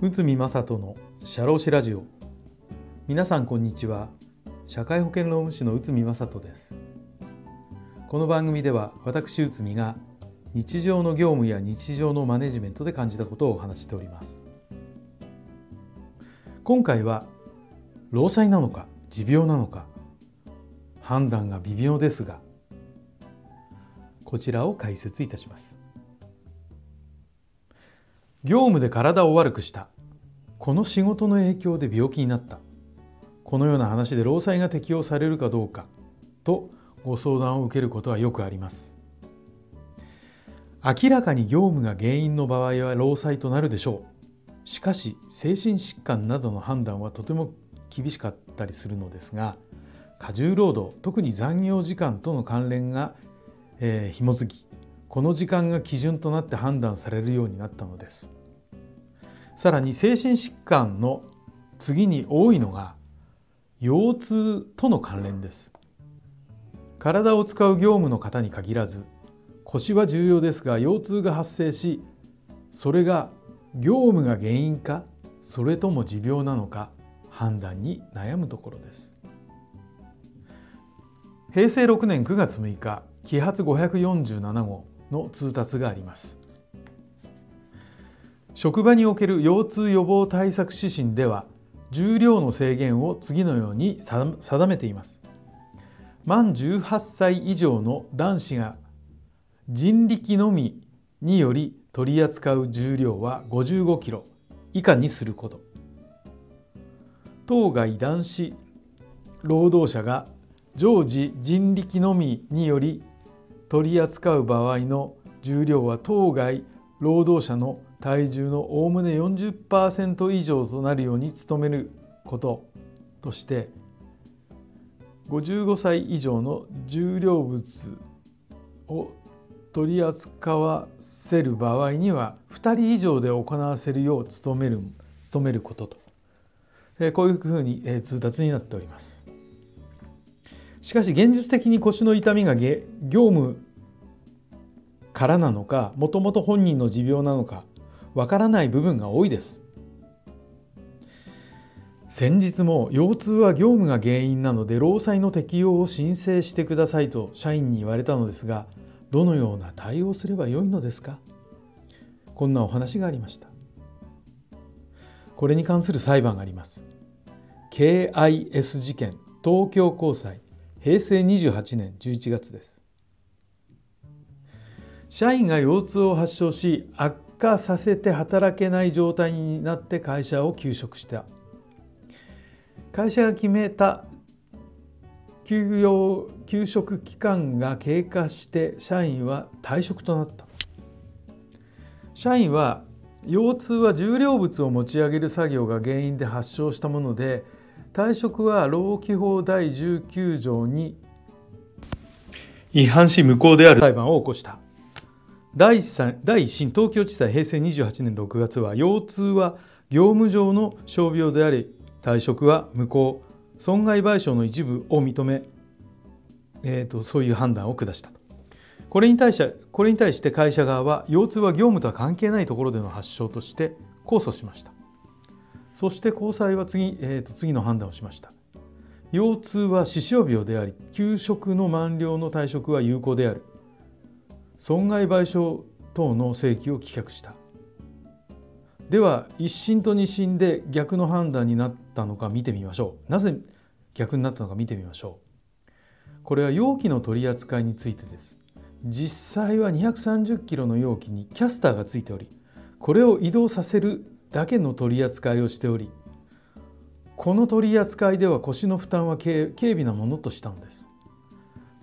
内海正人の社労士ラジオ。皆さんこんにちは。社会保険労務士の内海正人です。この番組では私内海が日常の業務や日常のマネジメントで感じたことをお話しております。今回は労災なのか持病なのか判断が微妙ですがこちらを解説いたします。業務で体を悪くした。この仕事の影響で病気になった。このような話で労災が適用されるかどうか。とご相談を受けることはよくあります。明らかに業務が原因の場合は労災となるでしょう。しかし精神疾患などの判断はとても厳しかったりするのですが過重労働特に残業時間との関連が、えー、紐づきこの時間が基準となって判断されるようになったのです。さらに精神疾患の次に多いのが腰痛との関連です。体を使う業務の方に限らず腰は重要ですが腰痛が発生しそれが業務が原因かそれとも持病なのか判断に悩むところです。平成6年9月6日揮発547号の通達があります。職場における腰痛予防対策指針では重量の制限を次のように定めています。満18歳以上の男子が人力のみにより取り扱う重量は55キロ以下にすること。当該男子労働者が常時人力のみにより取り扱う場合の重量は当該労働者の体重のおおむね40%以上となるように努めることとして55歳以上の重量物を取り扱わせる場合には2人以上で行わせるよう努める努めることとこういうふうに通達になっております。しかし現実的に腰の痛みが業務からなのかもともと本人の持病なのかわからない部分が多いです。先日も腰痛は業務が原因なので労災の適用を申請してくださいと社員に言われたのですがどのような対応すればよいのですか？こんなお話がありました。これに関する裁判があります。KIS 事件東京高裁。平成28年11月です。社員が腰痛を発症し悪化させて働けない状態になって会社を休職した。会社が決めた休養休職期間が経過して社員は退職となった。社員は腰痛は重量物を持ち上げる作業が原因で発症したもので退職は労基法第19条に違反し無効である。裁判を起こした。第一審東京地裁平成28年6月は腰痛は業務上の傷病であり退職は無効。損害賠償の一部を認め、えーと、そういう判断を下したとこれに対してこれに対して会社側は腰痛は業務とは関係ないところでの発症として控訴しました。そして高裁は次,、えーと、次の判断をしました。腰痛は死傷病であり休職の満了の退職は有効である。損害賠償等の請求を棄却した。では一審と二審で逆の判断になったのか見てみましょう。なぜ逆になったのか見てみましょう。これは容器の取り扱いについてです。実際は230キロの容器にキャスターがついておりこれを移動させるだけの取り扱いをしておりこの取り扱いでは腰の負担は軽微なものとしたのです。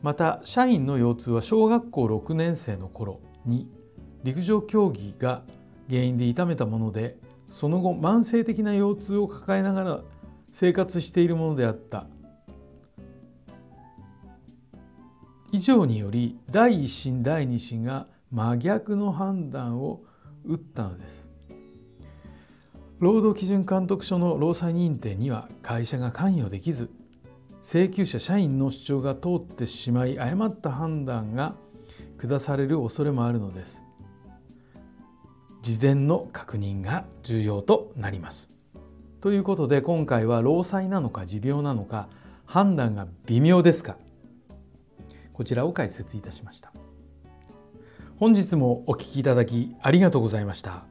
また社員の腰痛は小学校6年生の頃に陸上競技が原因で痛めたものでその後慢性的な腰痛を抱えながら生活しているものであった。以上により第一審第二審が真逆の判断を打ったのです。労働基準監督署の労災認定には会社が関与できず請求者社員の主張が通ってしまい誤った判断が下される恐れもあるのです。事前の確認が重要となります。ということで今回は労災なのか持病なのか判断が微妙ですか？こちらを解説いたしました。本日もお聞きいただきありがとうございました。